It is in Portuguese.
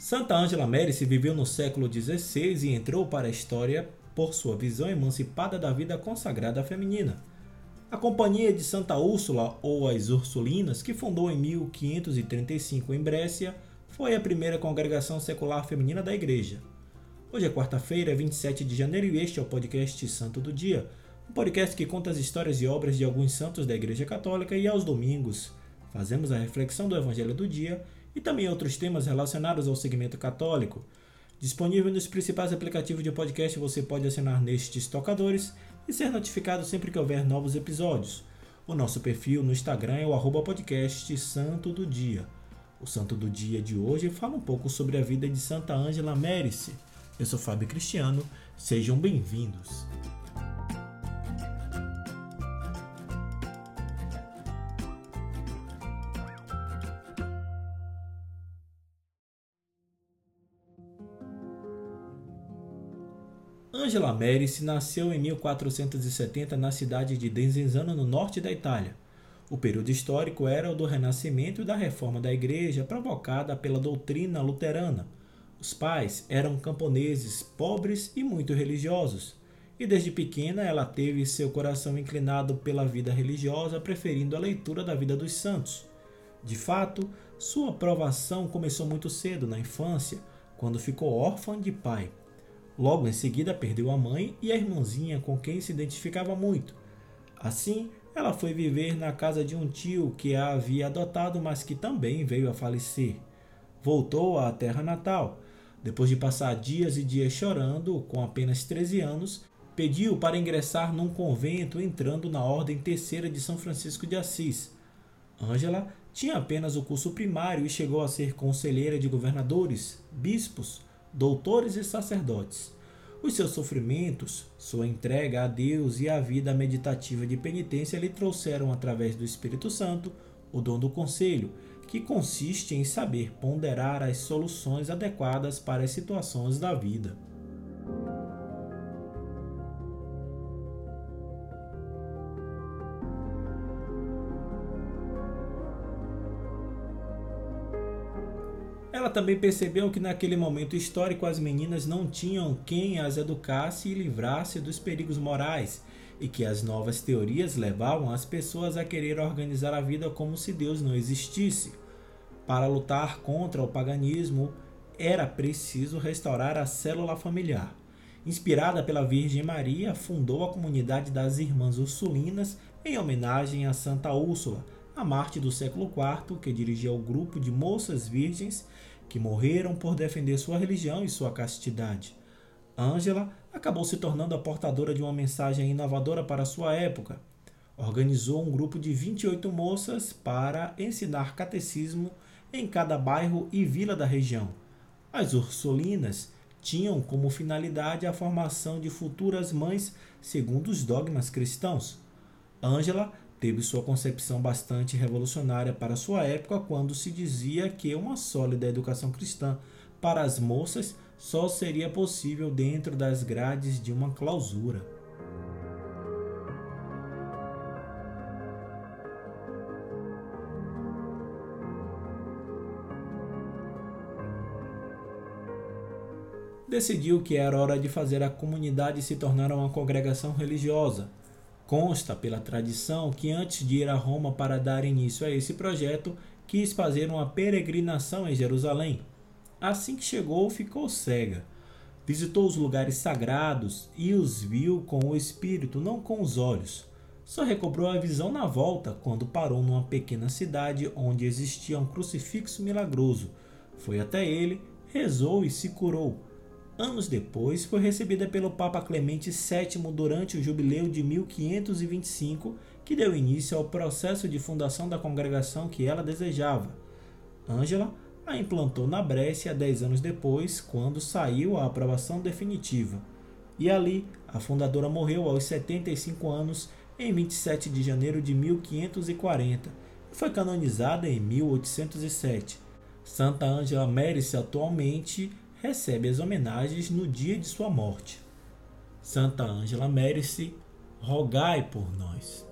Santa Ângela Mérice viveu no século XVI e entrou para a história por sua visão emancipada da vida consagrada feminina. A Companhia de Santa Úrsula, ou as Ursulinas, que fundou em 1535 em Brécia, foi a primeira congregação secular feminina da Igreja. Hoje é quarta-feira, 27 de janeiro, e este é o podcast Santo do Dia, um podcast que conta as histórias e obras de alguns santos da Igreja Católica e aos domingos fazemos a reflexão do Evangelho do dia e também outros temas relacionados ao segmento católico. Disponível nos principais aplicativos de podcast, você pode assinar nestes tocadores e ser notificado sempre que houver novos episódios. O nosso perfil no Instagram é o podcast Santo do Dia. O Santo do Dia de hoje fala um pouco sobre a vida de Santa Ângela Mérice. Eu sou Fábio Cristiano, sejam bem-vindos. Angela Merici nasceu em 1470 na cidade de Desenzano, no norte da Itália. O período histórico era o do Renascimento e da reforma da Igreja, provocada pela doutrina luterana. Os pais eram camponeses, pobres e muito religiosos, e desde pequena ela teve seu coração inclinado pela vida religiosa, preferindo a leitura da vida dos santos. De fato, sua provação começou muito cedo, na infância, quando ficou órfã de pai. Logo em seguida, perdeu a mãe e a irmãzinha com quem se identificava muito. Assim, ela foi viver na casa de um tio que a havia adotado, mas que também veio a falecer. Voltou à terra natal. Depois de passar dias e dias chorando, com apenas 13 anos, pediu para ingressar num convento entrando na Ordem Terceira de São Francisco de Assis. Ângela tinha apenas o curso primário e chegou a ser conselheira de governadores, bispos, doutores e sacerdotes. Os seus sofrimentos, sua entrega a Deus e a vida meditativa de penitência lhe trouxeram, através do Espírito Santo, o dom do conselho, que consiste em saber ponderar as soluções adequadas para as situações da vida. Ela também percebeu que naquele momento histórico as meninas não tinham quem as educasse e livrasse dos perigos morais, e que as novas teorias levavam as pessoas a querer organizar a vida como se Deus não existisse. Para lutar contra o paganismo, era preciso restaurar a célula familiar. Inspirada pela Virgem Maria, fundou a comunidade das Irmãs Ursulinas em homenagem a Santa Úrsula, a Marte do século IV, que dirigia o grupo de moças virgens que morreram por defender sua religião e sua castidade. Ângela acabou se tornando a portadora de uma mensagem inovadora para sua época. Organizou um grupo de 28 moças para ensinar catecismo em cada bairro e vila da região. As Ursulinas tinham como finalidade a formação de futuras mães segundo os dogmas cristãos. Ângela teve sua concepção bastante revolucionária para sua época, quando se dizia que uma sólida educação cristã para as moças só seria possível dentro das grades de uma clausura. Decidiu que era hora de fazer a comunidade se tornar uma congregação religiosa, Consta pela tradição que antes de ir a Roma para dar início a esse projeto, quis fazer uma peregrinação em Jerusalém. Assim que chegou, ficou cega. Visitou os lugares sagrados e os viu com o espírito, não com os olhos. Só recobrou a visão na volta quando parou numa pequena cidade onde existia um crucifixo milagroso. Foi até ele, rezou e se curou Anos depois, foi recebida pelo Papa Clemente VII durante o jubileu de 1525, que deu início ao processo de fundação da congregação que ela desejava. Ângela a implantou na Brécia dez anos depois, quando saiu a aprovação definitiva. E ali, a fundadora morreu aos 75 anos, em 27 de janeiro de 1540, e foi canonizada em 1807. Santa Ângela Mérice atualmente recebe as homenagens no dia de sua morte. Santa Ângela Mérice, rogai por nós.